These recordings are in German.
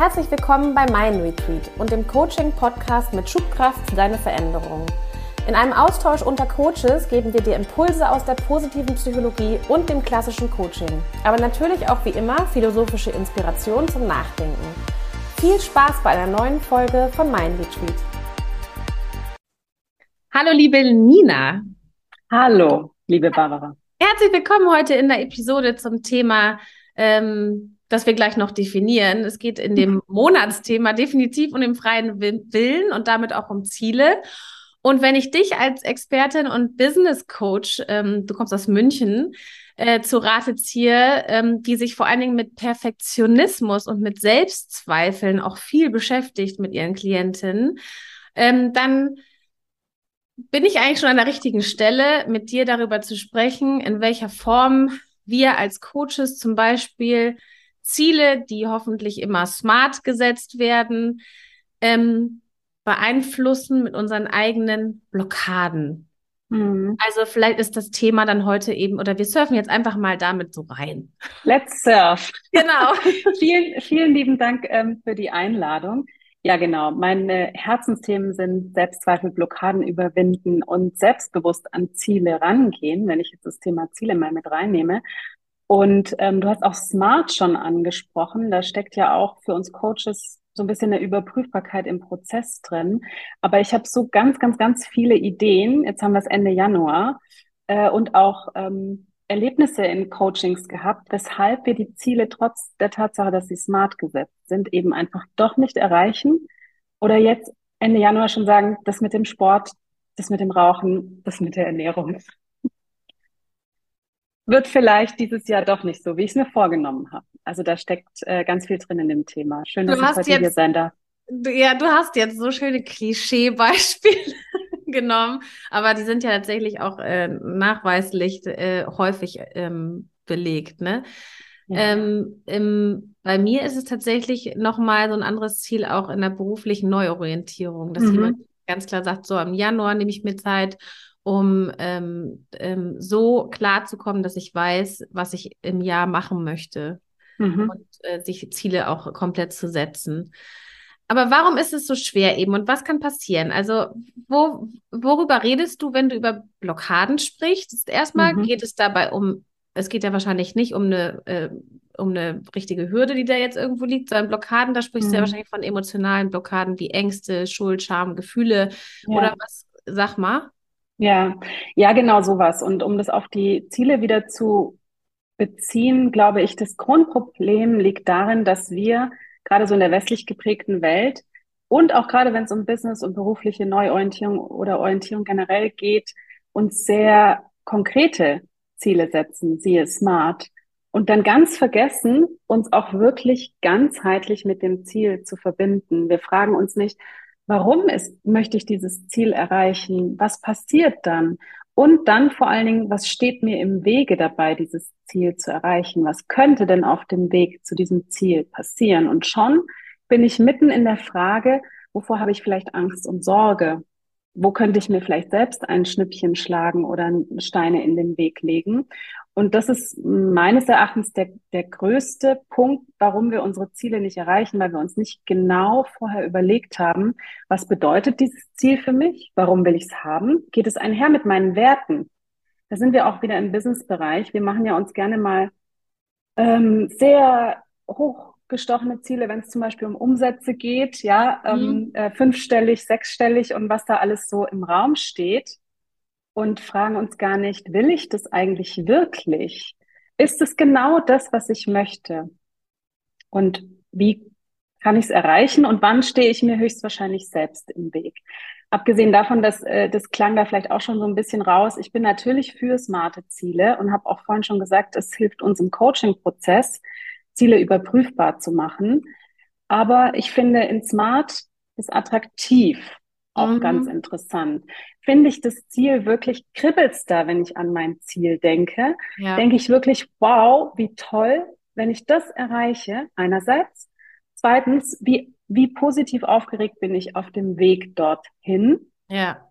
Herzlich willkommen bei Mein Retreat und dem Coaching-Podcast mit Schubkraft für deine Veränderung. In einem Austausch unter Coaches geben wir dir Impulse aus der positiven Psychologie und dem klassischen Coaching, aber natürlich auch wie immer philosophische Inspiration zum Nachdenken. Viel Spaß bei einer neuen Folge von Mein Retreat. Hallo liebe Nina. Hallo, liebe Barbara. Herzlich willkommen heute in der Episode zum Thema ähm, das wir gleich noch definieren. Es geht in dem Monatsthema definitiv um den freien Willen und damit auch um Ziele. Und wenn ich dich als Expertin und Business Coach, ähm, du kommst aus München, äh, zu Rate ziehe, ähm, die sich vor allen Dingen mit Perfektionismus und mit Selbstzweifeln auch viel beschäftigt mit ihren Klientinnen, ähm, dann bin ich eigentlich schon an der richtigen Stelle, mit dir darüber zu sprechen, in welcher Form wir als Coaches zum Beispiel Ziele, die hoffentlich immer smart gesetzt werden, ähm, beeinflussen mit unseren eigenen Blockaden. Mhm. Also vielleicht ist das Thema dann heute eben, oder wir surfen jetzt einfach mal damit so rein. Let's surf. Genau. vielen, vielen lieben Dank ähm, für die Einladung. Ja, genau. Meine Herzensthemen sind Selbstzweifel, Blockaden überwinden und selbstbewusst an Ziele rangehen, wenn ich jetzt das Thema Ziele mal mit reinnehme. Und ähm, du hast auch Smart schon angesprochen. Da steckt ja auch für uns Coaches so ein bisschen eine Überprüfbarkeit im Prozess drin. Aber ich habe so ganz, ganz, ganz viele Ideen. Jetzt haben wir es Ende Januar äh, und auch ähm, Erlebnisse in Coachings gehabt, weshalb wir die Ziele trotz der Tatsache, dass sie smart gesetzt sind, eben einfach doch nicht erreichen. Oder jetzt Ende Januar schon sagen, das mit dem Sport, das mit dem Rauchen, das mit der Ernährung wird vielleicht dieses Jahr doch nicht so, wie ich es mir vorgenommen habe. Also da steckt äh, ganz viel drin in dem Thema. Schön, dass du ich heute jetzt, hier sein darf. Ja, du hast jetzt so schöne Klischeebeispiele genommen, aber die sind ja tatsächlich auch äh, nachweislich äh, häufig ähm, belegt, ne? Ja. Ähm, im, bei mir ist es tatsächlich nochmal so ein anderes Ziel auch in der beruflichen Neuorientierung, dass mhm. jemand ganz klar sagt, so im Januar nehme ich mir Zeit um ähm, ähm, so klar zu kommen, dass ich weiß, was ich im Jahr machen möchte mhm. und äh, sich Ziele auch komplett zu setzen. Aber warum ist es so schwer eben und was kann passieren? Also, wo, worüber redest du, wenn du über Blockaden sprichst? Erstmal mhm. geht es dabei um, es geht ja wahrscheinlich nicht um eine, äh, um eine richtige Hürde, die da jetzt irgendwo liegt, sondern Blockaden, da sprichst mhm. du ja mhm. wahrscheinlich von emotionalen Blockaden wie Ängste, Schuld, Scham, Gefühle ja. oder was, sag mal. Ja, ja, genau sowas. Und um das auf die Ziele wieder zu beziehen, glaube ich, das Grundproblem liegt darin, dass wir gerade so in der westlich geprägten Welt und auch gerade wenn es um Business und berufliche Neuorientierung oder Orientierung generell geht, uns sehr konkrete Ziele setzen, siehe Smart, und dann ganz vergessen, uns auch wirklich ganzheitlich mit dem Ziel zu verbinden. Wir fragen uns nicht, Warum ist, möchte ich dieses Ziel erreichen? Was passiert dann? Und dann vor allen Dingen, was steht mir im Wege dabei, dieses Ziel zu erreichen? Was könnte denn auf dem Weg zu diesem Ziel passieren? Und schon bin ich mitten in der Frage, wovor habe ich vielleicht Angst und Sorge? Wo könnte ich mir vielleicht selbst ein Schnippchen schlagen oder Steine in den Weg legen? Und das ist meines Erachtens der, der größte Punkt, warum wir unsere Ziele nicht erreichen, weil wir uns nicht genau vorher überlegt haben, was bedeutet dieses Ziel für mich? Warum will ich es haben? Geht es einher mit meinen Werten? Da sind wir auch wieder im Business-Bereich. Wir machen ja uns gerne mal ähm, sehr hochgestochene Ziele, wenn es zum Beispiel um Umsätze geht, ja, ähm, mhm. äh, fünfstellig, sechsstellig und was da alles so im Raum steht und fragen uns gar nicht, will ich das eigentlich wirklich? Ist es genau das, was ich möchte? Und wie kann ich es erreichen und wann stehe ich mir höchstwahrscheinlich selbst im Weg? Abgesehen davon, dass äh, das klang da vielleicht auch schon so ein bisschen raus. Ich bin natürlich für smarte Ziele und habe auch vorhin schon gesagt, es hilft uns im Coaching-Prozess, Ziele überprüfbar zu machen. Aber ich finde, in Smart ist attraktiv auch mhm. ganz interessant. Finde ich das Ziel wirklich, kribbelt's da, wenn ich an mein Ziel denke? Ja. Denke ich wirklich, wow, wie toll, wenn ich das erreiche, einerseits. Zweitens, wie, wie positiv aufgeregt bin ich auf dem Weg dorthin? Ja.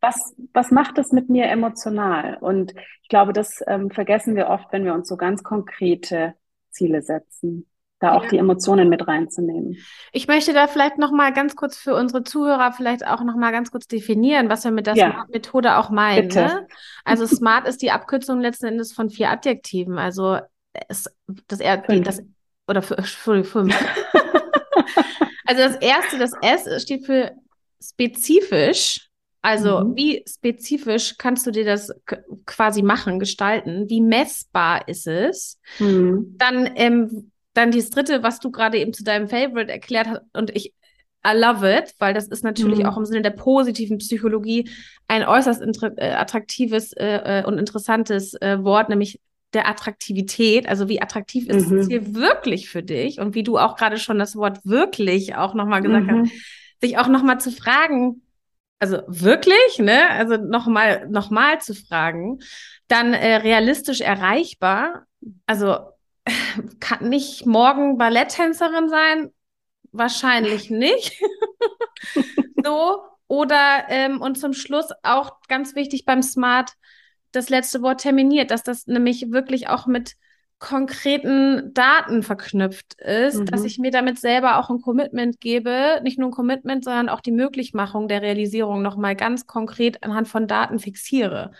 Was, was macht das mit mir emotional? Und ich glaube, das ähm, vergessen wir oft, wenn wir uns so ganz konkrete Ziele setzen. Da auch ja. die Emotionen mit reinzunehmen. Ich möchte da vielleicht noch mal ganz kurz für unsere Zuhörer vielleicht auch noch mal ganz kurz definieren, was wir mit der ja. Smart-Methode auch meinen. Ne? Also Smart ist die Abkürzung letzten Endes von vier Adjektiven. Also es, das, er, die, das oder für, für fünf. also das erste, das S steht für spezifisch. Also mhm. wie spezifisch kannst du dir das quasi machen, gestalten? Wie messbar ist es? Mhm. Dann ähm, dann das dritte, was du gerade eben zu deinem Favorite erklärt hast, und ich I love it, weil das ist natürlich mhm. auch im Sinne der positiven Psychologie ein äußerst äh, attraktives äh, äh, und interessantes äh, Wort, nämlich der Attraktivität. Also wie attraktiv ist mhm. das Ziel wirklich für dich? Und wie du auch gerade schon das Wort wirklich auch nochmal gesagt mhm. hast, sich auch nochmal zu fragen, also wirklich, ne? Also nochmal noch mal zu fragen, dann äh, realistisch erreichbar. Also kann nicht morgen Balletttänzerin sein? Wahrscheinlich nicht. so. Oder, ähm, und zum Schluss auch ganz wichtig beim Smart, das letzte Wort terminiert, dass das nämlich wirklich auch mit konkreten Daten verknüpft ist, mhm. dass ich mir damit selber auch ein Commitment gebe, nicht nur ein Commitment, sondern auch die Möglichmachung der Realisierung nochmal ganz konkret anhand von Daten fixiere,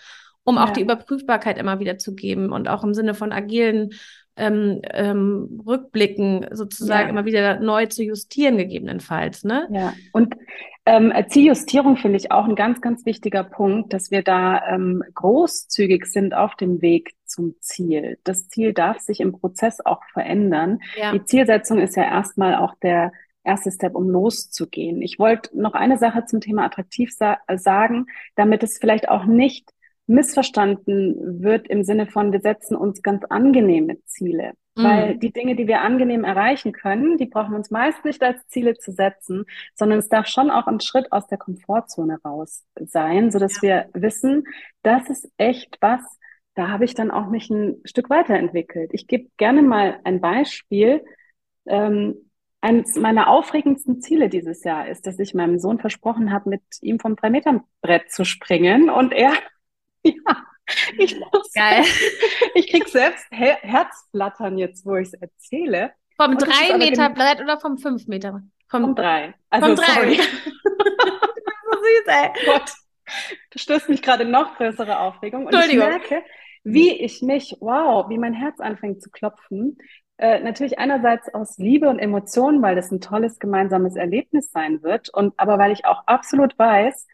um ja. auch die Überprüfbarkeit immer wieder zu geben und auch im Sinne von agilen ähm, ähm, Rückblicken sozusagen ja. immer wieder neu zu justieren, gegebenenfalls. Ne? Ja, und ähm, Zieljustierung finde ich auch ein ganz, ganz wichtiger Punkt, dass wir da ähm, großzügig sind auf dem Weg zum Ziel. Das Ziel darf sich im Prozess auch verändern. Ja. Die Zielsetzung ist ja erstmal auch der erste Step, um loszugehen. Ich wollte noch eine Sache zum Thema attraktiv sa sagen, damit es vielleicht auch nicht missverstanden wird im Sinne von, wir setzen uns ganz angenehme Ziele. Mhm. Weil die Dinge, die wir angenehm erreichen können, die brauchen wir uns meist nicht als Ziele zu setzen, sondern es darf schon auch ein Schritt aus der Komfortzone raus sein, so dass ja. wir wissen, das ist echt was, da habe ich dann auch mich ein Stück weiterentwickelt. Ich gebe gerne mal ein Beispiel. Ähm, eines meiner aufregendsten Ziele dieses Jahr ist, dass ich meinem Sohn versprochen habe, mit ihm vom Drei-Meter-Brett zu springen und er ja, ich muss. Geil. Ich krieg selbst Her Herzflattern jetzt, wo ich es erzähle. Vom 3 Meter Brett oder vom 5 Meter? Vom, vom 3. Also, vom 3. Sorry. so süß, ey. Gott, du stößt mich gerade noch größere Aufregung. Und ich merke, wie ich mich, wow, wie mein Herz anfängt zu klopfen. Äh, natürlich einerseits aus Liebe und Emotionen, weil das ein tolles gemeinsames Erlebnis sein wird. Und aber weil ich auch absolut weiß,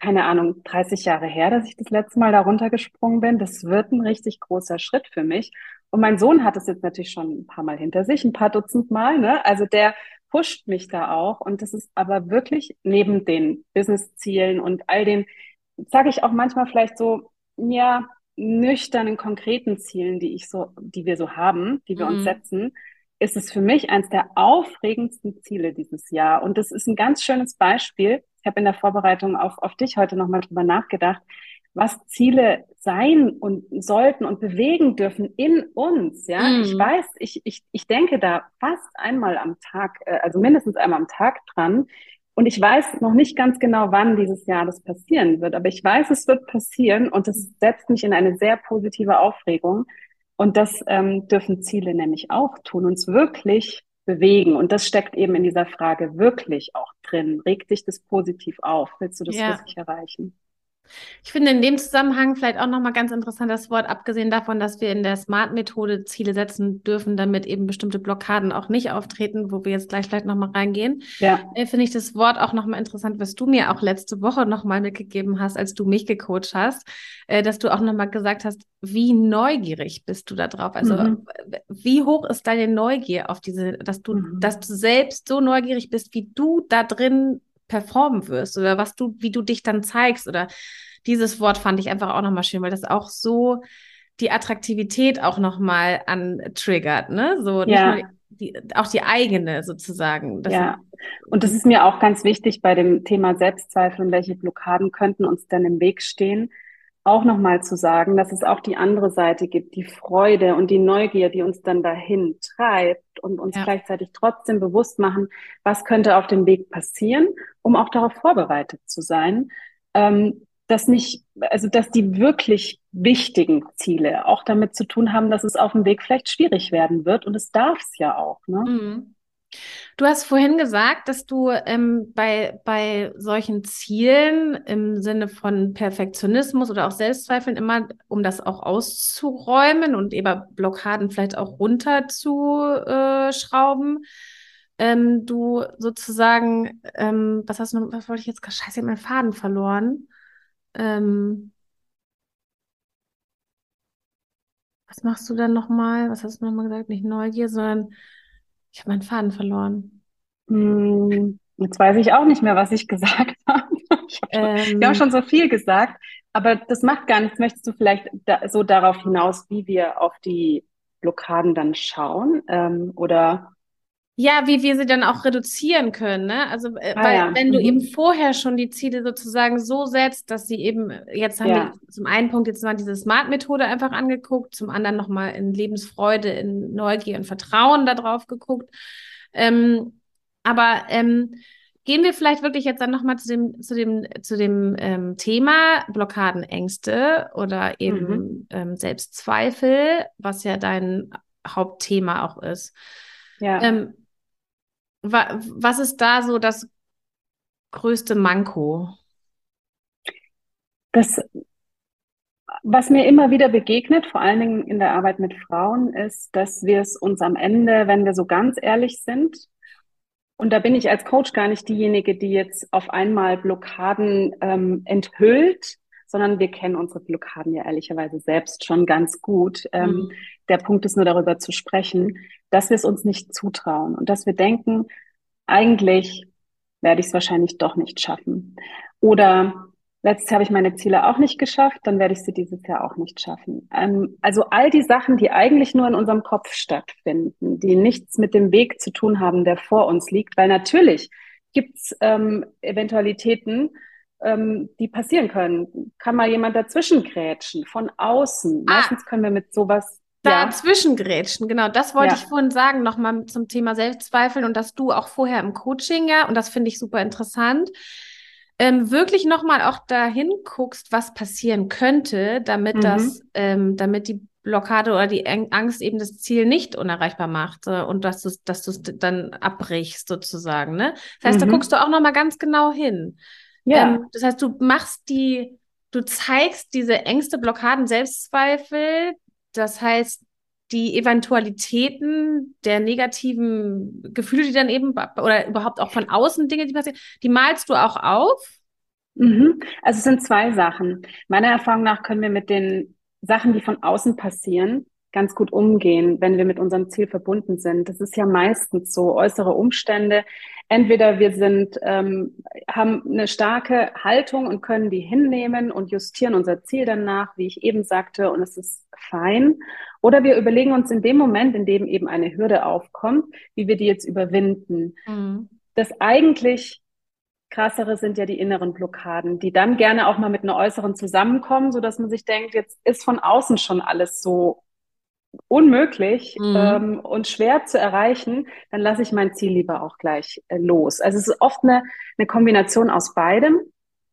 keine Ahnung, 30 Jahre her, dass ich das letzte Mal da runtergesprungen bin. Das wird ein richtig großer Schritt für mich. Und mein Sohn hat es jetzt natürlich schon ein paar Mal hinter sich, ein paar Dutzend Mal. Ne? Also der pusht mich da auch. Und das ist aber wirklich neben den Business-Zielen und all den, sage ich auch manchmal vielleicht so, ja, nüchternen, konkreten Zielen, die ich so, die wir so haben, die wir mhm. uns setzen, ist es für mich eines der aufregendsten Ziele dieses Jahr. Und das ist ein ganz schönes Beispiel, ich habe in der Vorbereitung auf, auf dich heute nochmal drüber nachgedacht, was Ziele sein und sollten und bewegen dürfen in uns. Ja, mhm. ich weiß, ich, ich, ich denke da fast einmal am Tag, äh, also mindestens einmal am Tag dran. Und ich weiß noch nicht ganz genau, wann dieses Jahr das passieren wird. Aber ich weiß, es wird passieren und es setzt mich in eine sehr positive Aufregung. Und das ähm, dürfen Ziele nämlich auch tun, uns wirklich bewegen. Und das steckt eben in dieser Frage wirklich auch drin. Regt dich das positiv auf? Willst du das ja. wirklich erreichen? Ich finde in dem Zusammenhang vielleicht auch nochmal ganz interessant das Wort, abgesehen davon, dass wir in der Smart-Methode Ziele setzen dürfen, damit eben bestimmte Blockaden auch nicht auftreten, wo wir jetzt gleich vielleicht nochmal reingehen. Ja. Äh, finde ich das Wort auch nochmal interessant, was du mir auch letzte Woche nochmal mitgegeben hast, als du mich gecoacht hast, äh, dass du auch nochmal gesagt hast, wie neugierig bist du da drauf? Also mhm. wie hoch ist deine Neugier auf diese, dass du, mhm. dass du selbst so neugierig bist, wie du da drin performen wirst oder was du, wie du dich dann zeigst oder dieses Wort fand ich einfach auch nochmal schön, weil das auch so die Attraktivität auch nochmal antriggert, ne? So ja. die, auch die eigene sozusagen. Das ja. Und das ist mir auch ganz wichtig bei dem Thema Selbstzweifel und welche Blockaden könnten uns dann im Weg stehen auch nochmal zu sagen, dass es auch die andere Seite gibt, die Freude und die Neugier, die uns dann dahin treibt und uns ja. gleichzeitig trotzdem bewusst machen, was könnte auf dem Weg passieren, um auch darauf vorbereitet zu sein. Ähm, dass nicht, also dass die wirklich wichtigen Ziele auch damit zu tun haben, dass es auf dem Weg vielleicht schwierig werden wird und es darf es ja auch. Ne? Mhm. Du hast vorhin gesagt, dass du ähm, bei, bei solchen Zielen im Sinne von Perfektionismus oder auch Selbstzweifeln immer, um das auch auszuräumen und eben Blockaden vielleicht auch runterzuschrauben, ähm, du sozusagen, ähm, was hast du, was wollte ich jetzt? Scheiße, ich habe meinen Faden verloren. Ähm, was machst du dann nochmal? Was hast du nochmal gesagt? Nicht Neugier, sondern ich habe meinen Faden verloren. Hm, jetzt weiß ich auch nicht mehr, was ich gesagt habe. Ich hab ähm, wir haben schon so viel gesagt, aber das macht gar nichts. Möchtest du vielleicht da, so darauf hinaus, wie wir auf die Blockaden dann schauen? Ähm, oder ja, wie wir sie dann auch reduzieren können. Ne? Also, äh, ah, weil ja. wenn du mhm. eben vorher schon die Ziele sozusagen so setzt, dass sie eben, jetzt haben ja. wir zum einen Punkt jetzt mal diese Smart-Methode einfach angeguckt, zum anderen nochmal in Lebensfreude, in Neugier und Vertrauen darauf geguckt. Ähm, aber ähm, gehen wir vielleicht wirklich jetzt dann nochmal zu dem, zu dem, zu dem ähm, Thema Blockaden, Ängste oder eben mhm. ähm, Selbstzweifel, was ja dein Hauptthema auch ist. Ja. Ähm, was ist da so das größte Manko? Das, was mir immer wieder begegnet, vor allen Dingen in der Arbeit mit Frauen, ist, dass wir es uns am Ende, wenn wir so ganz ehrlich sind, und da bin ich als Coach gar nicht diejenige, die jetzt auf einmal Blockaden ähm, enthüllt, sondern wir kennen unsere Blockaden ja ehrlicherweise selbst schon ganz gut. Ähm, mhm. Der Punkt ist nur darüber zu sprechen, dass wir es uns nicht zutrauen und dass wir denken, eigentlich werde ich es wahrscheinlich doch nicht schaffen. Oder letztes Jahr habe ich meine Ziele auch nicht geschafft, dann werde ich sie dieses Jahr auch nicht schaffen. Ähm, also all die Sachen, die eigentlich nur in unserem Kopf stattfinden, die nichts mit dem Weg zu tun haben, der vor uns liegt, weil natürlich gibt es ähm, Eventualitäten, ähm, die passieren können. Kann mal jemand dazwischen grätschen, von außen. Ah. Meistens können wir mit sowas Dazwischen grätschen, genau. Das wollte ja. ich vorhin sagen, nochmal zum Thema Selbstzweifeln und dass du auch vorher im Coaching, ja, und das finde ich super interessant, ähm, wirklich nochmal auch dahin guckst, was passieren könnte, damit mhm. das, ähm, damit die Blockade oder die Angst eben das Ziel nicht unerreichbar macht äh, und dass du dass es dann abbrichst sozusagen, ne? Das heißt, mhm. da guckst du auch nochmal ganz genau hin. Ja. Ähm, das heißt, du machst die, du zeigst diese Ängste, Blockaden, Selbstzweifel, das heißt, die Eventualitäten der negativen Gefühle, die dann eben, oder überhaupt auch von außen Dinge, die passieren, die malst du auch auf? Mhm. Also es sind zwei Sachen. Meiner Erfahrung nach können wir mit den Sachen, die von außen passieren, ganz gut umgehen, wenn wir mit unserem Ziel verbunden sind. Das ist ja meistens so äußere Umstände. Entweder wir sind, ähm, haben eine starke Haltung und können die hinnehmen und justieren unser Ziel danach, wie ich eben sagte, und es ist fein. Oder wir überlegen uns in dem Moment, in dem eben eine Hürde aufkommt, wie wir die jetzt überwinden. Mhm. Das eigentlich krassere sind ja die inneren Blockaden, die dann gerne auch mal mit einer äußeren zusammenkommen, so dass man sich denkt, jetzt ist von außen schon alles so unmöglich mhm. ähm, und schwer zu erreichen, dann lasse ich mein Ziel lieber auch gleich äh, los. Also es ist oft eine, eine Kombination aus beidem.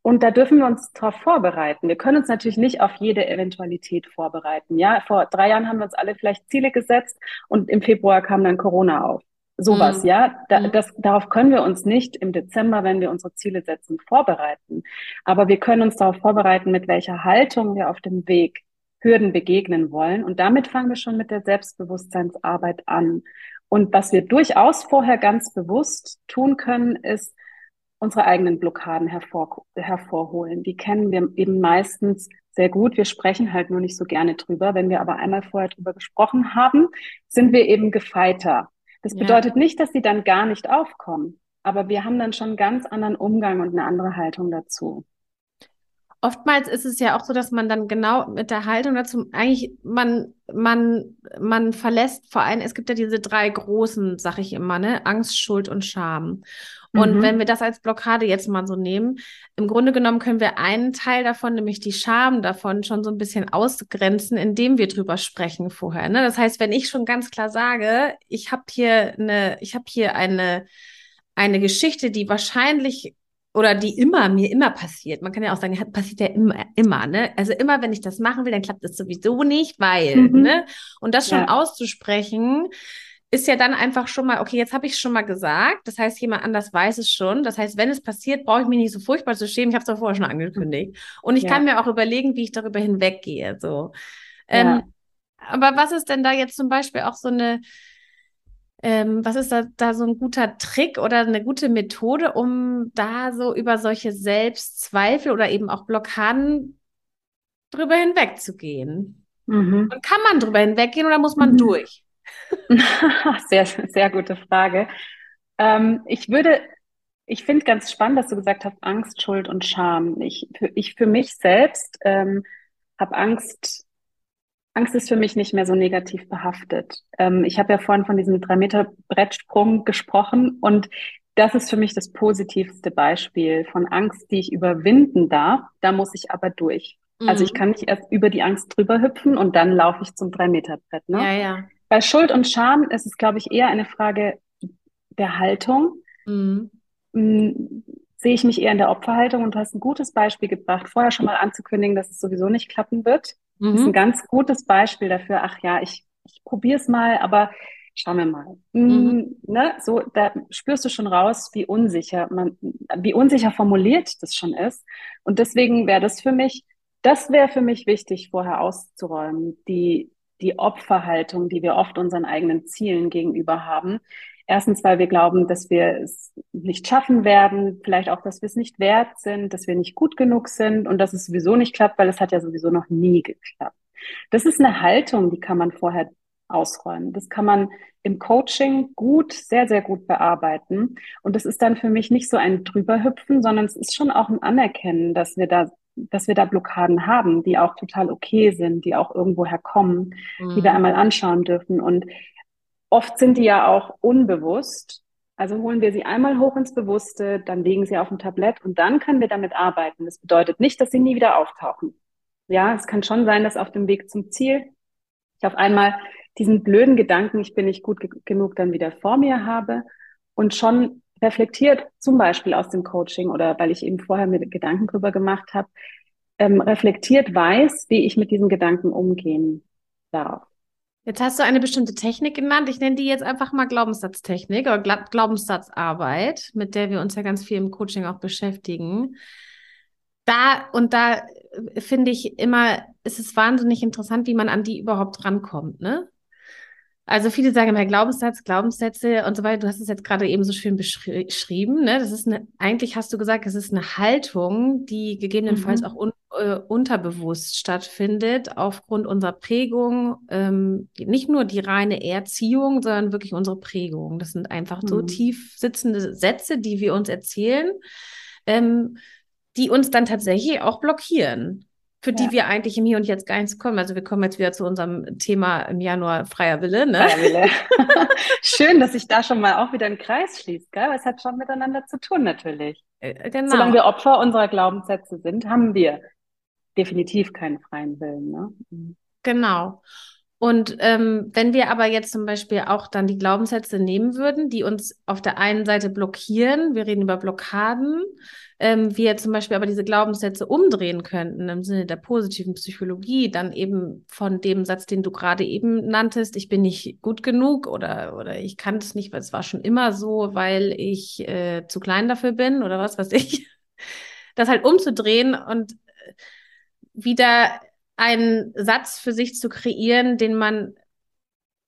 Und da dürfen wir uns darauf vorbereiten. Wir können uns natürlich nicht auf jede Eventualität vorbereiten. Ja, vor drei Jahren haben wir uns alle vielleicht Ziele gesetzt und im Februar kam dann Corona auf. Sowas, mhm. ja. Da, mhm. das, darauf können wir uns nicht im Dezember, wenn wir unsere Ziele setzen, vorbereiten. Aber wir können uns darauf vorbereiten, mit welcher Haltung wir auf dem Weg Hürden begegnen wollen. Und damit fangen wir schon mit der Selbstbewusstseinsarbeit an. Und was wir durchaus vorher ganz bewusst tun können, ist unsere eigenen Blockaden hervor, hervorholen. Die kennen wir eben meistens sehr gut. Wir sprechen halt nur nicht so gerne drüber. Wenn wir aber einmal vorher drüber gesprochen haben, sind wir eben gefeiter. Das ja. bedeutet nicht, dass sie dann gar nicht aufkommen. Aber wir haben dann schon einen ganz anderen Umgang und eine andere Haltung dazu. Oftmals ist es ja auch so, dass man dann genau mit der Haltung dazu, eigentlich, man, man, man verlässt vor allem, es gibt ja diese drei großen, sag ich immer, ne? Angst, Schuld und Scham. Und mhm. wenn wir das als Blockade jetzt mal so nehmen, im Grunde genommen können wir einen Teil davon, nämlich die Scham davon, schon so ein bisschen ausgrenzen, indem wir drüber sprechen vorher. Ne? Das heißt, wenn ich schon ganz klar sage, ich habe hier eine, ich habe hier eine, eine Geschichte, die wahrscheinlich oder die immer, mir immer passiert. Man kann ja auch sagen, passiert ja immer, immer, ne? Also immer, wenn ich das machen will, dann klappt das sowieso nicht, weil, mhm. ne? Und das schon ja. auszusprechen, ist ja dann einfach schon mal, okay, jetzt habe ich es schon mal gesagt. Das heißt, jemand anders weiß es schon. Das heißt, wenn es passiert, brauche ich mich nicht so furchtbar zu schämen. Ich habe es doch vorher schon angekündigt. Und ich ja. kann mir auch überlegen, wie ich darüber hinweggehe. So. Ja. Ähm, aber was ist denn da jetzt zum Beispiel auch so eine, ähm, was ist da, da so ein guter Trick oder eine gute Methode, um da so über solche Selbstzweifel oder eben auch Blockaden drüber hinwegzugehen? Mhm. Und kann man drüber hinweggehen oder muss man mhm. durch? sehr, sehr gute Frage. Ähm, ich würde, ich finde ganz spannend, dass du gesagt hast, Angst, Schuld und Scham. Ich, für, ich für mich selbst ähm, habe Angst. Angst ist für mich nicht mehr so negativ behaftet. Ähm, ich habe ja vorhin von diesem drei Meter Brettsprung gesprochen und das ist für mich das positivste Beispiel von Angst, die ich überwinden darf. Da muss ich aber durch. Mhm. Also ich mhm. kann nicht erst über die Angst drüber hüpfen und dann laufe ich zum drei Meter Brett. Ne? Ja, ja. Bei Schuld und Scham ist es, glaube ich, eher eine Frage der Haltung. Mhm. Hm, sehe ich mich eher in der Opferhaltung und du hast ein gutes Beispiel gebracht, vorher schon mal anzukündigen, dass es sowieso nicht klappen wird. Mhm. Das ist ein ganz gutes Beispiel dafür, ach ja, ich, ich probiere es mal, aber schauen wir mal. Hm, mhm. Ne? So, da spürst du schon raus, wie unsicher man, wie unsicher formuliert das schon ist. Und deswegen wäre das für mich, das wäre für mich wichtig, vorher auszuräumen. Die, die Opferhaltung, die wir oft unseren eigenen Zielen gegenüber haben. Erstens, weil wir glauben, dass wir es nicht schaffen werden, vielleicht auch, dass wir es nicht wert sind, dass wir nicht gut genug sind und dass es sowieso nicht klappt, weil es hat ja sowieso noch nie geklappt. Das ist eine Haltung, die kann man vorher ausräumen. Das kann man im Coaching gut, sehr, sehr gut bearbeiten. Und das ist dann für mich nicht so ein Drüberhüpfen, sondern es ist schon auch ein Anerkennen, dass wir da dass wir da Blockaden haben, die auch total okay sind, die auch irgendwoher kommen, mhm. die wir mhm. einmal anschauen dürfen. Und oft sind die ja auch unbewusst. Also holen wir sie einmal hoch ins Bewusste, dann legen sie auf ein Tablett und dann können wir damit arbeiten. Das bedeutet nicht, dass sie nie wieder auftauchen. Ja, es kann schon sein, dass auf dem Weg zum Ziel ich auf einmal diesen blöden Gedanken, ich bin nicht gut ge genug, dann wieder vor mir habe und schon reflektiert, zum Beispiel aus dem Coaching oder weil ich eben vorher mir Gedanken drüber gemacht habe, ähm, reflektiert weiß, wie ich mit diesen Gedanken umgehen darf. Jetzt hast du eine bestimmte Technik genannt. Ich nenne die jetzt einfach mal Glaubenssatztechnik oder Glaubenssatzarbeit, mit der wir uns ja ganz viel im Coaching auch beschäftigen. Da und da äh, finde ich immer, ist es wahnsinnig interessant, wie man an die überhaupt rankommt, ne? Also viele sagen immer Glaubenssatz, Glaubenssätze und so weiter. Du hast es jetzt gerade eben so schön beschrieben. Ne? Das ist eine, eigentlich hast du gesagt, es ist eine Haltung, die gegebenenfalls mhm. auch un, äh, unterbewusst stattfindet aufgrund unserer Prägung. Ähm, nicht nur die reine Erziehung, sondern wirklich unsere Prägung. Das sind einfach mhm. so tief sitzende Sätze, die wir uns erzählen, ähm, die uns dann tatsächlich auch blockieren für die wir eigentlich im Hier und Jetzt gar nichts kommen. Also wir kommen jetzt wieder zu unserem Thema im Januar freier Wille. Ne? Freier Wille. Schön, dass sich da schon mal auch wieder ein Kreis schließt, gell? Es hat schon miteinander zu tun natürlich. Äh, genau. Solange wir Opfer unserer Glaubenssätze sind, haben wir definitiv keinen freien Willen. Ne? Mhm. Genau. Und ähm, wenn wir aber jetzt zum Beispiel auch dann die Glaubenssätze nehmen würden, die uns auf der einen Seite blockieren, wir reden über Blockaden, ähm, wir zum Beispiel aber diese Glaubenssätze umdrehen könnten im Sinne der positiven Psychologie, dann eben von dem Satz, den du gerade eben nanntest, ich bin nicht gut genug oder, oder ich kann es nicht, weil es war schon immer so, weil ich äh, zu klein dafür bin oder was weiß ich, das halt umzudrehen und äh, wieder einen Satz für sich zu kreieren, den man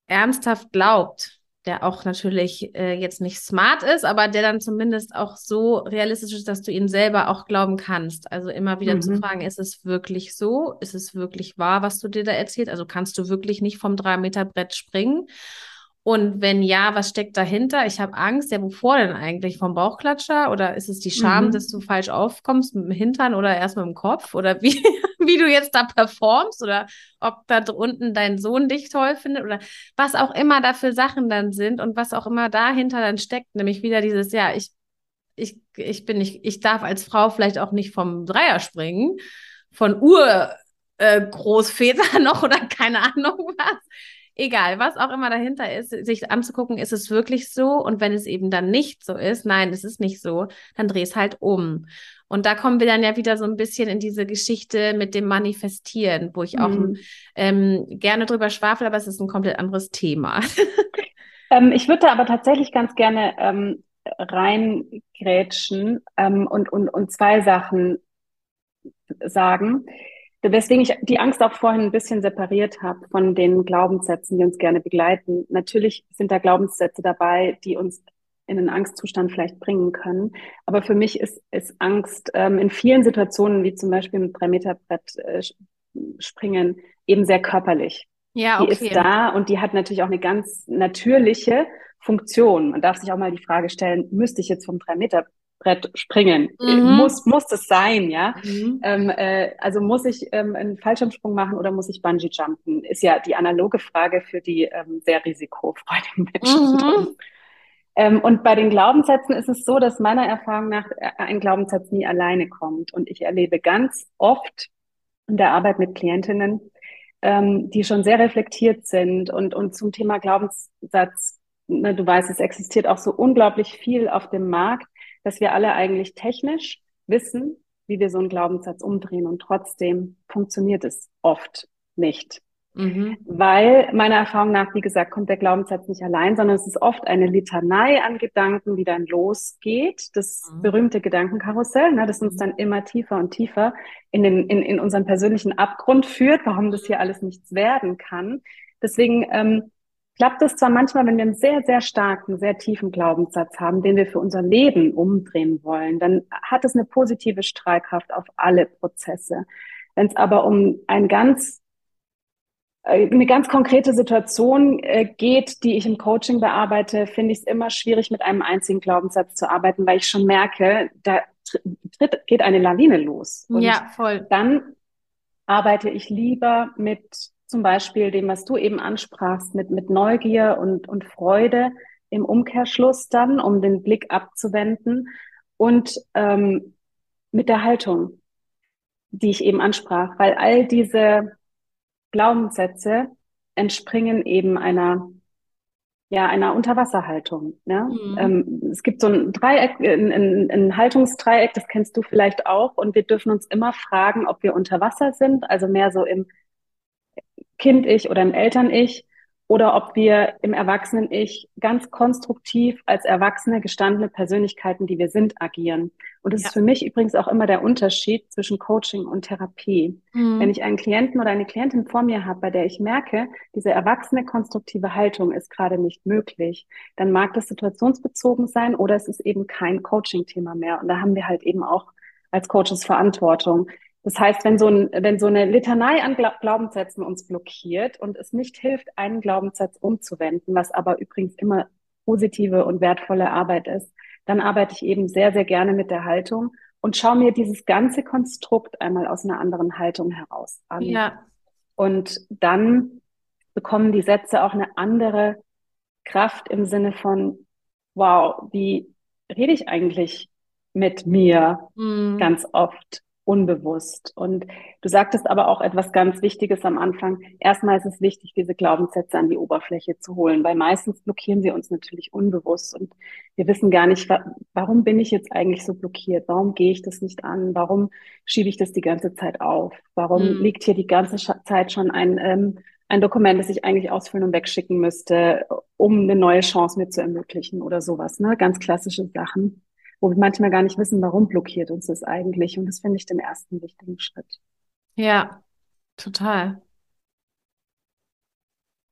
ernsthaft glaubt der auch natürlich äh, jetzt nicht smart ist, aber der dann zumindest auch so realistisch ist, dass du ihn selber auch glauben kannst. Also immer wieder mhm. zu fragen, ist es wirklich so? Ist es wirklich wahr, was du dir da erzählst? Also kannst du wirklich nicht vom drei Meter Brett springen? Und wenn ja, was steckt dahinter? Ich habe Angst. Ja, wovor denn eigentlich? Vom Bauchklatscher? Oder ist es die Scham, mhm. dass du falsch aufkommst mit dem Hintern oder erst mit dem Kopf? Oder wie, wie du jetzt da performst? Oder ob da unten dein Sohn dich toll findet? Oder was auch immer da für Sachen dann sind und was auch immer dahinter dann steckt. Nämlich wieder dieses, ja, ich, ich, ich bin nicht, ich darf als Frau vielleicht auch nicht vom Dreier springen, von Urgroßväter äh, noch oder keine Ahnung was egal, was auch immer dahinter ist, sich anzugucken, ist es wirklich so? Und wenn es eben dann nicht so ist, nein, es ist nicht so, dann dreh es halt um. Und da kommen wir dann ja wieder so ein bisschen in diese Geschichte mit dem Manifestieren, wo ich auch mhm. ähm, gerne drüber schwafel, aber es ist ein komplett anderes Thema. ähm, ich würde aber tatsächlich ganz gerne ähm, reingrätschen ähm, und, und, und zwei Sachen sagen. Weswegen ich die Angst auch vorhin ein bisschen separiert habe von den Glaubenssätzen, die uns gerne begleiten. Natürlich sind da Glaubenssätze dabei, die uns in einen Angstzustand vielleicht bringen können. Aber für mich ist, ist Angst ähm, in vielen Situationen, wie zum Beispiel mit drei Meter Brett äh, springen, eben sehr körperlich. Ja, okay. Die ist da und die hat natürlich auch eine ganz natürliche Funktion. Man darf sich auch mal die Frage stellen, müsste ich jetzt vom drei Meter Brett springen. Mhm. Muss, muss das sein, ja? Mhm. Ähm, äh, also muss ich ähm, einen Fallschirmsprung machen oder muss ich Bungee jumpen? Ist ja die analoge Frage für die ähm, sehr risikofreudigen Menschen. Mhm. Ähm, und bei den Glaubenssätzen ist es so, dass meiner Erfahrung nach äh, ein Glaubenssatz nie alleine kommt. Und ich erlebe ganz oft in der Arbeit mit Klientinnen, ähm, die schon sehr reflektiert sind und, und zum Thema Glaubenssatz, ne, du weißt, es existiert auch so unglaublich viel auf dem Markt dass wir alle eigentlich technisch wissen, wie wir so einen Glaubenssatz umdrehen und trotzdem funktioniert es oft nicht. Mhm. Weil meiner Erfahrung nach, wie gesagt, kommt der Glaubenssatz nicht allein, sondern es ist oft eine Litanei an Gedanken, die dann losgeht. Das mhm. berühmte Gedankenkarussell, ne, das uns dann immer tiefer und tiefer in, den, in, in unseren persönlichen Abgrund führt, warum das hier alles nichts werden kann. Deswegen ähm, klappt es zwar manchmal, wenn wir einen sehr, sehr starken, sehr tiefen Glaubenssatz haben, den wir für unser Leben umdrehen wollen, dann hat es eine positive Strahlkraft auf alle Prozesse. Wenn es aber um ein ganz äh, eine ganz konkrete Situation äh, geht, die ich im Coaching bearbeite, finde ich es immer schwierig, mit einem einzigen Glaubenssatz zu arbeiten, weil ich schon merke, da tritt, geht eine Lawine los. Und ja, voll. Dann arbeite ich lieber mit zum Beispiel dem, was du eben ansprachst, mit, mit Neugier und, und Freude im Umkehrschluss dann, um den Blick abzuwenden und ähm, mit der Haltung, die ich eben ansprach, weil all diese Glaubenssätze entspringen eben einer ja einer Unterwasserhaltung. Ne? Mhm. Ähm, es gibt so ein Dreieck, ein, ein, ein Haltungsdreieck, das kennst du vielleicht auch, und wir dürfen uns immer fragen, ob wir unter Wasser sind, also mehr so im Kind-Ich oder im Eltern-Ich oder ob wir im Erwachsenen-Ich ganz konstruktiv als erwachsene, gestandene Persönlichkeiten, die wir sind, agieren. Und das ja. ist für mich übrigens auch immer der Unterschied zwischen Coaching und Therapie. Mhm. Wenn ich einen Klienten oder eine Klientin vor mir habe, bei der ich merke, diese erwachsene, konstruktive Haltung ist gerade nicht möglich, dann mag das situationsbezogen sein oder es ist eben kein Coaching-Thema mehr. Und da haben wir halt eben auch als Coaches Verantwortung. Das heißt, wenn so, ein, wenn so eine Litanei an Glaubenssätzen uns blockiert und es nicht hilft, einen Glaubenssatz umzuwenden, was aber übrigens immer positive und wertvolle Arbeit ist, dann arbeite ich eben sehr, sehr gerne mit der Haltung und schaue mir dieses ganze Konstrukt einmal aus einer anderen Haltung heraus an. Ja. Und dann bekommen die Sätze auch eine andere Kraft im Sinne von, wow, wie rede ich eigentlich mit mir mhm. ganz oft? Unbewusst. Und du sagtest aber auch etwas ganz Wichtiges am Anfang. Erstmal ist es wichtig, diese Glaubenssätze an die Oberfläche zu holen, weil meistens blockieren sie uns natürlich unbewusst und wir wissen gar nicht, warum bin ich jetzt eigentlich so blockiert? Warum gehe ich das nicht an? Warum schiebe ich das die ganze Zeit auf? Warum mhm. liegt hier die ganze Zeit schon ein, ähm, ein Dokument, das ich eigentlich ausfüllen und wegschicken müsste, um eine neue Chance mir zu ermöglichen oder sowas, ne? Ganz klassische Sachen wo wir manchmal gar nicht wissen, warum blockiert uns das eigentlich. Und das finde ich den ersten wichtigen Schritt. Ja, total.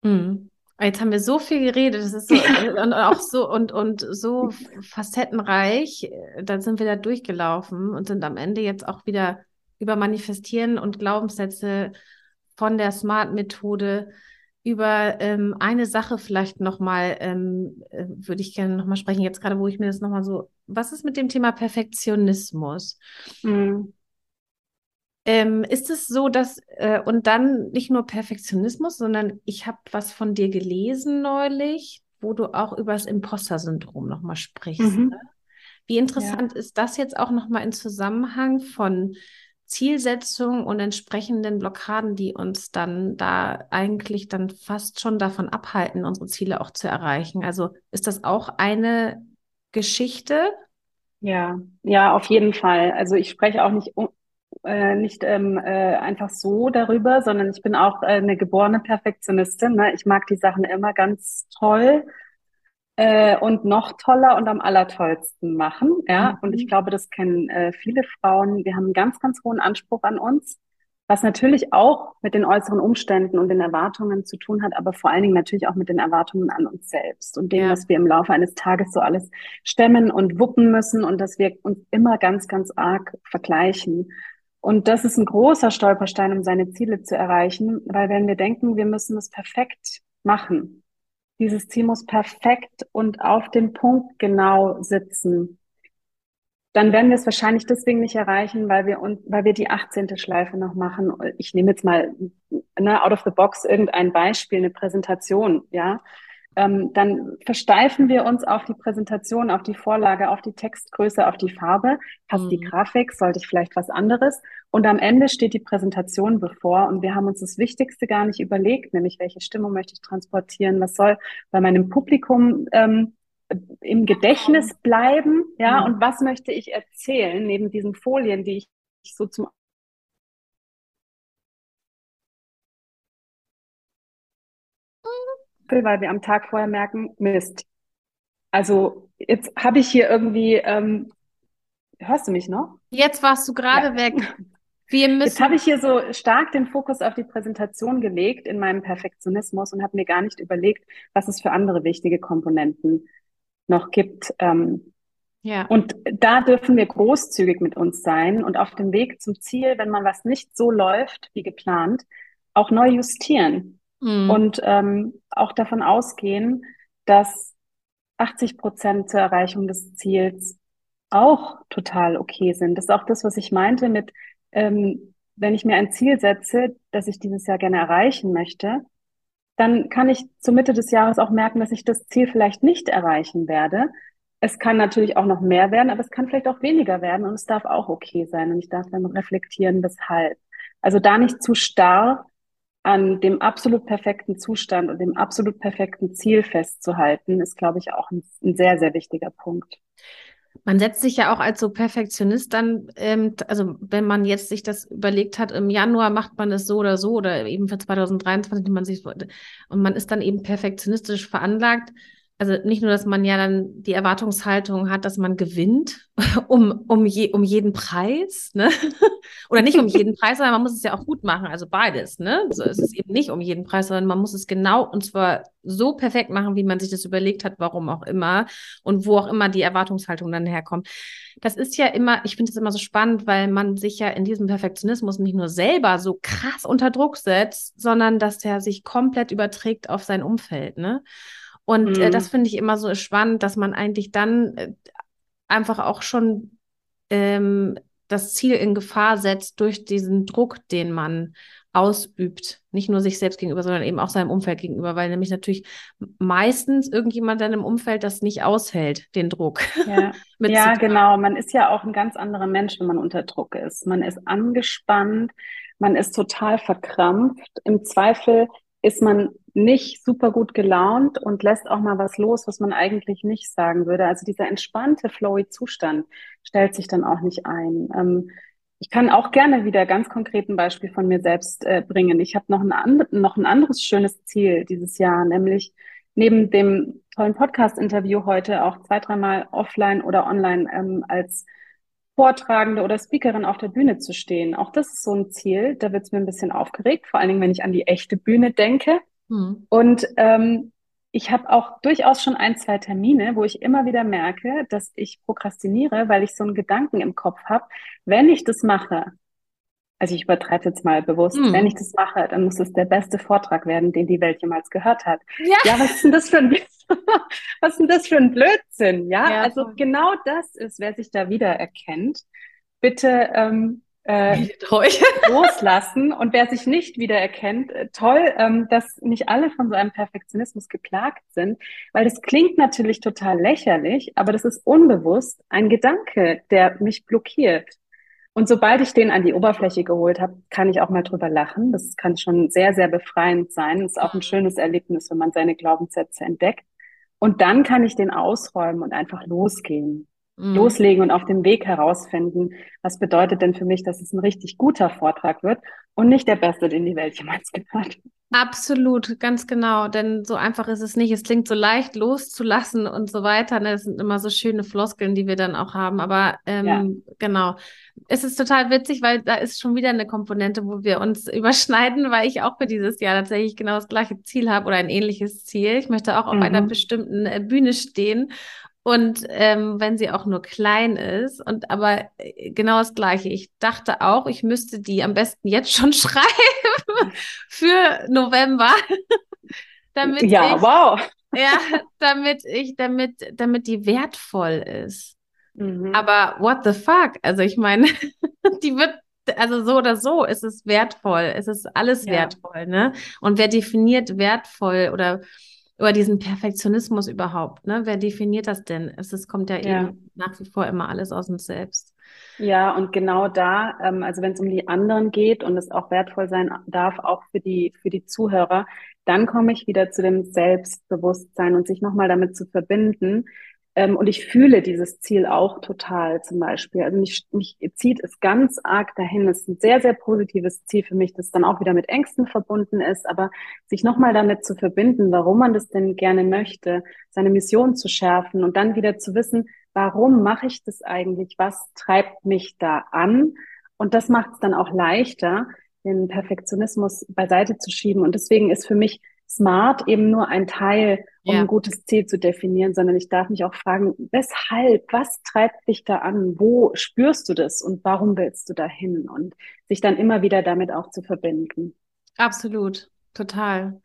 Mhm. Jetzt haben wir so viel geredet, das ist so und auch so und und so facettenreich. Dann sind wir da durchgelaufen und sind am Ende jetzt auch wieder über Manifestieren und Glaubenssätze von der Smart-Methode über ähm, eine Sache vielleicht nochmal, ähm, äh, würde ich gerne nochmal sprechen, jetzt gerade, wo ich mir das nochmal so, was ist mit dem Thema Perfektionismus? Mhm. Ähm, ist es so, dass, äh, und dann nicht nur Perfektionismus, sondern ich habe was von dir gelesen neulich, wo du auch über das Imposter-Syndrom nochmal sprichst. Mhm. Ne? Wie interessant ja. ist das jetzt auch nochmal in Zusammenhang von Zielsetzungen und entsprechenden Blockaden, die uns dann da eigentlich dann fast schon davon abhalten, unsere Ziele auch zu erreichen. Also ist das auch eine Geschichte? Ja, ja, auf jeden Fall. Also ich spreche auch nicht, äh, nicht ähm, äh, einfach so darüber, sondern ich bin auch äh, eine geborene Perfektionistin. Ne? Ich mag die Sachen immer ganz toll äh, und noch toller und am allertollsten machen. Ja, mhm. und ich glaube, das kennen äh, viele Frauen. Wir haben einen ganz, ganz hohen Anspruch an uns, was natürlich auch mit den äußeren Umständen und den Erwartungen zu tun hat, aber vor allen Dingen natürlich auch mit den Erwartungen an uns selbst und dem, ja. was wir im Laufe eines Tages so alles stemmen und wuppen müssen und dass wir uns immer ganz, ganz arg vergleichen. Und das ist ein großer Stolperstein, um seine Ziele zu erreichen, weil wenn wir denken, wir müssen es perfekt machen, dieses Ziel muss perfekt und auf den Punkt genau sitzen. Dann werden wir es wahrscheinlich deswegen nicht erreichen, weil wir uns, weil wir die 18. Schleife noch machen. Ich nehme jetzt mal ne, out of the box irgendein Beispiel, eine Präsentation, ja ähm, dann versteifen wir uns auf die Präsentation, auf die Vorlage, auf die Textgröße, auf die Farbe. Passt mhm. die Grafik? Sollte ich vielleicht was anderes? Und am Ende steht die Präsentation bevor und wir haben uns das Wichtigste gar nicht überlegt, nämlich welche Stimmung möchte ich transportieren, was soll bei meinem Publikum ähm, im Gedächtnis bleiben, ja, mhm. und was möchte ich erzählen neben diesen Folien, die ich so zum weil wir am Tag vorher merken, Mist. Also jetzt habe ich hier irgendwie, ähm, hörst du mich noch? Jetzt warst du gerade ja. weg. Wir müssen. Jetzt habe ich hier so stark den Fokus auf die Präsentation gelegt in meinem Perfektionismus und habe mir gar nicht überlegt, was es für andere wichtige Komponenten noch gibt. Ähm, ja. Und da dürfen wir großzügig mit uns sein und auf dem Weg zum Ziel, wenn man was nicht so läuft wie geplant, auch neu justieren. Mhm. Und ähm, auch davon ausgehen, dass 80 Prozent zur Erreichung des Ziels auch total okay sind. Das ist auch das, was ich meinte mit, ähm, wenn ich mir ein Ziel setze, das ich dieses Jahr gerne erreichen möchte, dann kann ich zur Mitte des Jahres auch merken, dass ich das Ziel vielleicht nicht erreichen werde. Es kann natürlich auch noch mehr werden, aber es kann vielleicht auch weniger werden und es darf auch okay sein und ich darf dann reflektieren, weshalb. Also da nicht zu starr an dem absolut perfekten Zustand und dem absolut perfekten Ziel festzuhalten, ist, glaube ich, auch ein, ein sehr, sehr wichtiger Punkt. Man setzt sich ja auch als so Perfektionist dann, ähm, also wenn man jetzt sich das überlegt hat, im Januar macht man es so oder so oder eben für 2023, man sich und man ist dann eben perfektionistisch veranlagt, also nicht nur, dass man ja dann die Erwartungshaltung hat, dass man gewinnt um, um, je, um jeden Preis, ne? Oder nicht um jeden Preis, sondern man muss es ja auch gut machen, also beides, ne? So ist es eben nicht um jeden Preis, sondern man muss es genau und zwar so perfekt machen, wie man sich das überlegt hat, warum auch immer und wo auch immer die Erwartungshaltung dann herkommt. Das ist ja immer, ich finde es immer so spannend, weil man sich ja in diesem Perfektionismus nicht nur selber so krass unter Druck setzt, sondern dass der sich komplett überträgt auf sein Umfeld, ne? Und mhm. äh, das finde ich immer so spannend, dass man eigentlich dann äh, einfach auch schon ähm, das Ziel in Gefahr setzt durch diesen Druck, den man ausübt. Nicht nur sich selbst gegenüber, sondern eben auch seinem Umfeld gegenüber, weil nämlich natürlich meistens irgendjemand dann im Umfeld das nicht aushält, den Druck. Ja, ja genau. Man ist ja auch ein ganz anderer Mensch, wenn man unter Druck ist. Man ist angespannt, man ist total verkrampft. Im Zweifel ist man nicht super gut gelaunt und lässt auch mal was los, was man eigentlich nicht sagen würde. Also dieser entspannte, flowy Zustand stellt sich dann auch nicht ein. Ähm, ich kann auch gerne wieder ganz konkret ein Beispiel von mir selbst äh, bringen. Ich habe noch ein, noch ein anderes schönes Ziel dieses Jahr, nämlich neben dem tollen Podcast-Interview heute auch zwei, dreimal offline oder online ähm, als Vortragende oder Speakerin auf der Bühne zu stehen. Auch das ist so ein Ziel. Da wird es mir ein bisschen aufgeregt, vor allen Dingen, wenn ich an die echte Bühne denke. Hm. Und ähm, ich habe auch durchaus schon ein, zwei Termine, wo ich immer wieder merke, dass ich prokrastiniere, weil ich so einen Gedanken im Kopf habe, wenn ich das mache, also ich übertreibe jetzt mal bewusst, hm. wenn ich das mache, dann muss es der beste Vortrag werden, den die Welt jemals gehört hat. Ja, ja was ist denn das für ein was ist denn das für ein Blödsinn? Ja, ja also voll. genau das ist, wer sich da wiedererkennt, bitte ähm, äh, loslassen. Und wer sich nicht wiedererkennt, äh, toll, ähm, dass nicht alle von so einem Perfektionismus geplagt sind, weil das klingt natürlich total lächerlich, aber das ist unbewusst ein Gedanke, der mich blockiert. Und sobald ich den an die Oberfläche geholt habe, kann ich auch mal drüber lachen. Das kann schon sehr, sehr befreiend sein. Das ist auch ein schönes Erlebnis, wenn man seine Glaubenssätze entdeckt. Und dann kann ich den ausräumen und einfach losgehen. Mhm. Loslegen und auf dem Weg herausfinden, was bedeutet denn für mich, dass es ein richtig guter Vortrag wird und nicht der beste, den die Welt jemals gehört. Absolut, ganz genau. Denn so einfach ist es nicht. Es klingt so leicht loszulassen und so weiter. Ne? Das sind immer so schöne Floskeln, die wir dann auch haben. Aber ähm, ja. genau. Es ist total witzig, weil da ist schon wieder eine Komponente, wo wir uns überschneiden, weil ich auch für dieses Jahr tatsächlich genau das gleiche Ziel habe oder ein ähnliches Ziel. Ich möchte auch auf mhm. einer bestimmten äh, Bühne stehen und ähm, wenn sie auch nur klein ist. Und aber äh, genau das Gleiche. Ich dachte auch, ich müsste die am besten jetzt schon schreiben für November. damit ja, ich, wow. ja, damit ich, damit, damit die wertvoll ist. Mhm. Aber what the fuck? Also ich meine, die wird also so oder so ist es wertvoll. Es ist alles ja. wertvoll, ne? Und wer definiert wertvoll oder über diesen Perfektionismus überhaupt, ne? Wer definiert das denn? Es, es kommt ja, ja, eben nach wie vor immer alles aus uns selbst. Ja, und genau da, ähm, also wenn es um die anderen geht und es auch wertvoll sein darf, auch für die, für die Zuhörer, dann komme ich wieder zu dem Selbstbewusstsein und sich nochmal damit zu verbinden, ähm, und ich fühle dieses Ziel auch total zum Beispiel. Also mich, mich zieht es ganz arg dahin. Es ist ein sehr, sehr positives Ziel für mich, das dann auch wieder mit Ängsten verbunden ist. Aber sich nochmal damit zu verbinden, warum man das denn gerne möchte, seine Mission zu schärfen und dann wieder zu wissen, warum mache ich das eigentlich? Was treibt mich da an? Und das macht es dann auch leichter, den Perfektionismus beiseite zu schieben. Und deswegen ist für mich Smart eben nur ein Teil, um ja. ein gutes Ziel zu definieren, sondern ich darf mich auch fragen, weshalb, was treibt dich da an? Wo spürst du das und warum willst du da hin? Und sich dann immer wieder damit auch zu verbinden. Absolut. Total.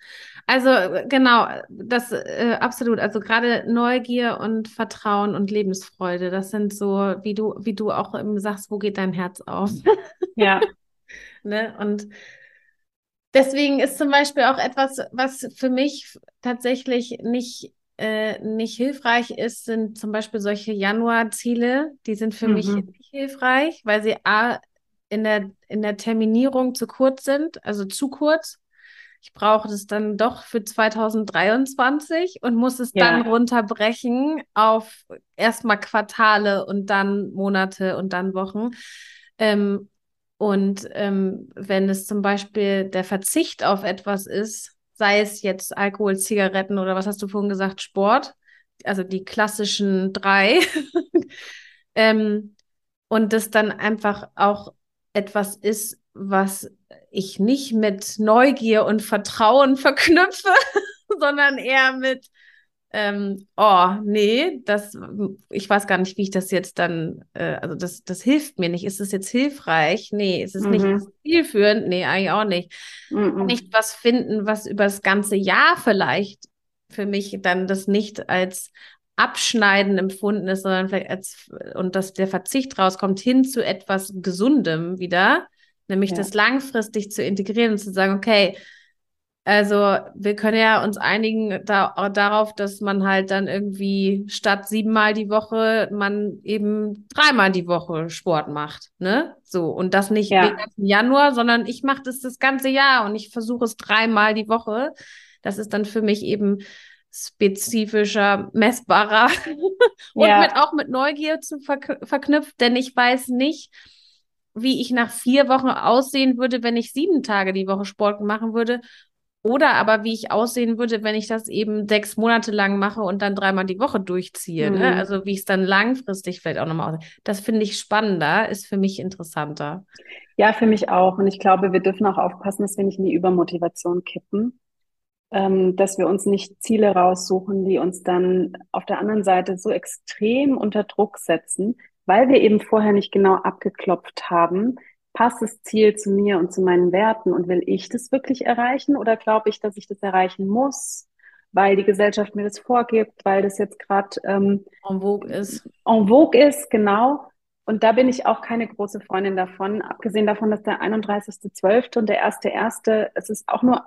Also genau, das äh, absolut. Also gerade Neugier und Vertrauen und Lebensfreude, das sind so, wie du, wie du auch sagst, wo geht dein Herz auf? Ja. ne? Und Deswegen ist zum Beispiel auch etwas, was für mich tatsächlich nicht, äh, nicht hilfreich ist, sind zum Beispiel solche Januarziele. Die sind für mhm. mich nicht hilfreich, weil sie A, in der, in der Terminierung zu kurz sind, also zu kurz. Ich brauche das dann doch für 2023 und muss es ja. dann runterbrechen auf erstmal Quartale und dann Monate und dann Wochen. Ähm, und ähm, wenn es zum Beispiel der Verzicht auf etwas ist, sei es jetzt Alkohol, Zigaretten oder was hast du vorhin gesagt, Sport, also die klassischen drei, ähm, und das dann einfach auch etwas ist, was ich nicht mit Neugier und Vertrauen verknüpfe, sondern eher mit ähm, oh, nee, das, ich weiß gar nicht, wie ich das jetzt dann, äh, also das, das hilft mir nicht. Ist es jetzt hilfreich? Nee, ist es mhm. nicht zielführend? Nee, eigentlich auch nicht. Mhm. Nicht was finden, was über das ganze Jahr vielleicht für mich dann das nicht als Abschneiden empfunden ist, sondern vielleicht als, und dass der Verzicht rauskommt hin zu etwas Gesundem wieder, nämlich ja. das langfristig zu integrieren und zu sagen, okay, also wir können ja uns einigen da, darauf, dass man halt dann irgendwie statt siebenmal die Woche man eben dreimal die Woche Sport macht, ne? So und das nicht ja. im Januar, sondern ich mache das das ganze Jahr und ich versuche es dreimal die Woche. Das ist dann für mich eben spezifischer, messbarer und ja. mit, auch mit Neugier zu verk verknüpft, denn ich weiß nicht, wie ich nach vier Wochen aussehen würde, wenn ich sieben Tage die Woche Sport machen würde oder aber wie ich aussehen würde, wenn ich das eben sechs Monate lang mache und dann dreimal die Woche durchziehe. Ne? Mhm. Ne? Also wie ich es dann langfristig vielleicht auch nochmal aussehe. Das finde ich spannender, ist für mich interessanter. Ja, für mich auch. Und ich glaube, wir dürfen auch aufpassen, dass wir nicht in die Übermotivation kippen. Ähm, dass wir uns nicht Ziele raussuchen, die uns dann auf der anderen Seite so extrem unter Druck setzen, weil wir eben vorher nicht genau abgeklopft haben, passt das Ziel zu mir und zu meinen Werten und will ich das wirklich erreichen oder glaube ich, dass ich das erreichen muss, weil die Gesellschaft mir das vorgibt, weil das jetzt gerade ähm, en vogue ist. En vogue ist, genau. Und da bin ich auch keine große Freundin davon, abgesehen davon, dass der 31.12. und der 1.1., es ist auch nur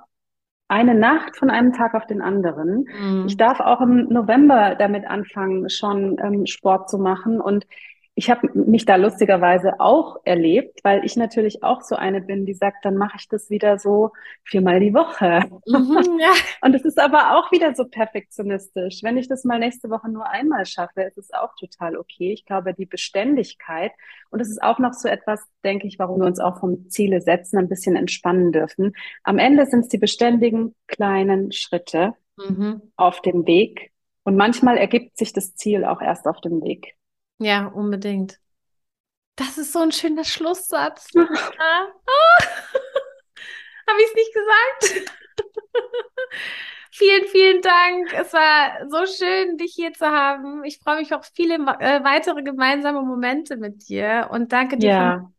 eine Nacht von einem Tag auf den anderen. Mhm. Ich darf auch im November damit anfangen, schon ähm, Sport zu machen und ich habe mich da lustigerweise auch erlebt, weil ich natürlich auch so eine bin, die sagt, dann mache ich das wieder so viermal die Woche. Mhm, ja. Und es ist aber auch wieder so perfektionistisch. Wenn ich das mal nächste Woche nur einmal schaffe, ist es auch total okay. Ich glaube, die Beständigkeit und es ist auch noch so etwas, denke ich, warum wir uns auch vom Ziele setzen, ein bisschen entspannen dürfen. Am Ende sind es die beständigen kleinen Schritte mhm. auf dem Weg. Und manchmal ergibt sich das Ziel auch erst auf dem Weg. Ja, unbedingt. Das ist so ein schöner Schlusssatz. ah. oh. Habe ich es nicht gesagt? vielen, vielen Dank. Es war so schön, dich hier zu haben. Ich freue mich auf viele äh, weitere gemeinsame Momente mit dir und danke dir. Ja.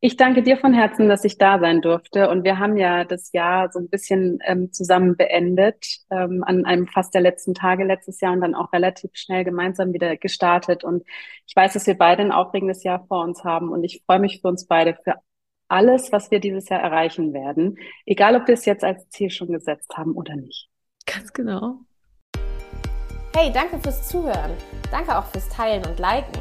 Ich danke dir von Herzen, dass ich da sein durfte. Und wir haben ja das Jahr so ein bisschen ähm, zusammen beendet, ähm, an einem fast der letzten Tage letztes Jahr und dann auch relativ schnell gemeinsam wieder gestartet. Und ich weiß, dass wir beide ein aufregendes Jahr vor uns haben. Und ich freue mich für uns beide, für alles, was wir dieses Jahr erreichen werden. Egal, ob wir es jetzt als Ziel schon gesetzt haben oder nicht. Ganz genau. Hey, danke fürs Zuhören. Danke auch fürs Teilen und Liken.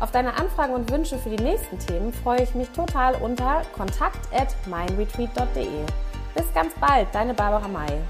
Auf deine Anfragen und Wünsche für die nächsten Themen freue ich mich total unter kontakt at mindretreat.de. Bis ganz bald, deine Barbara May.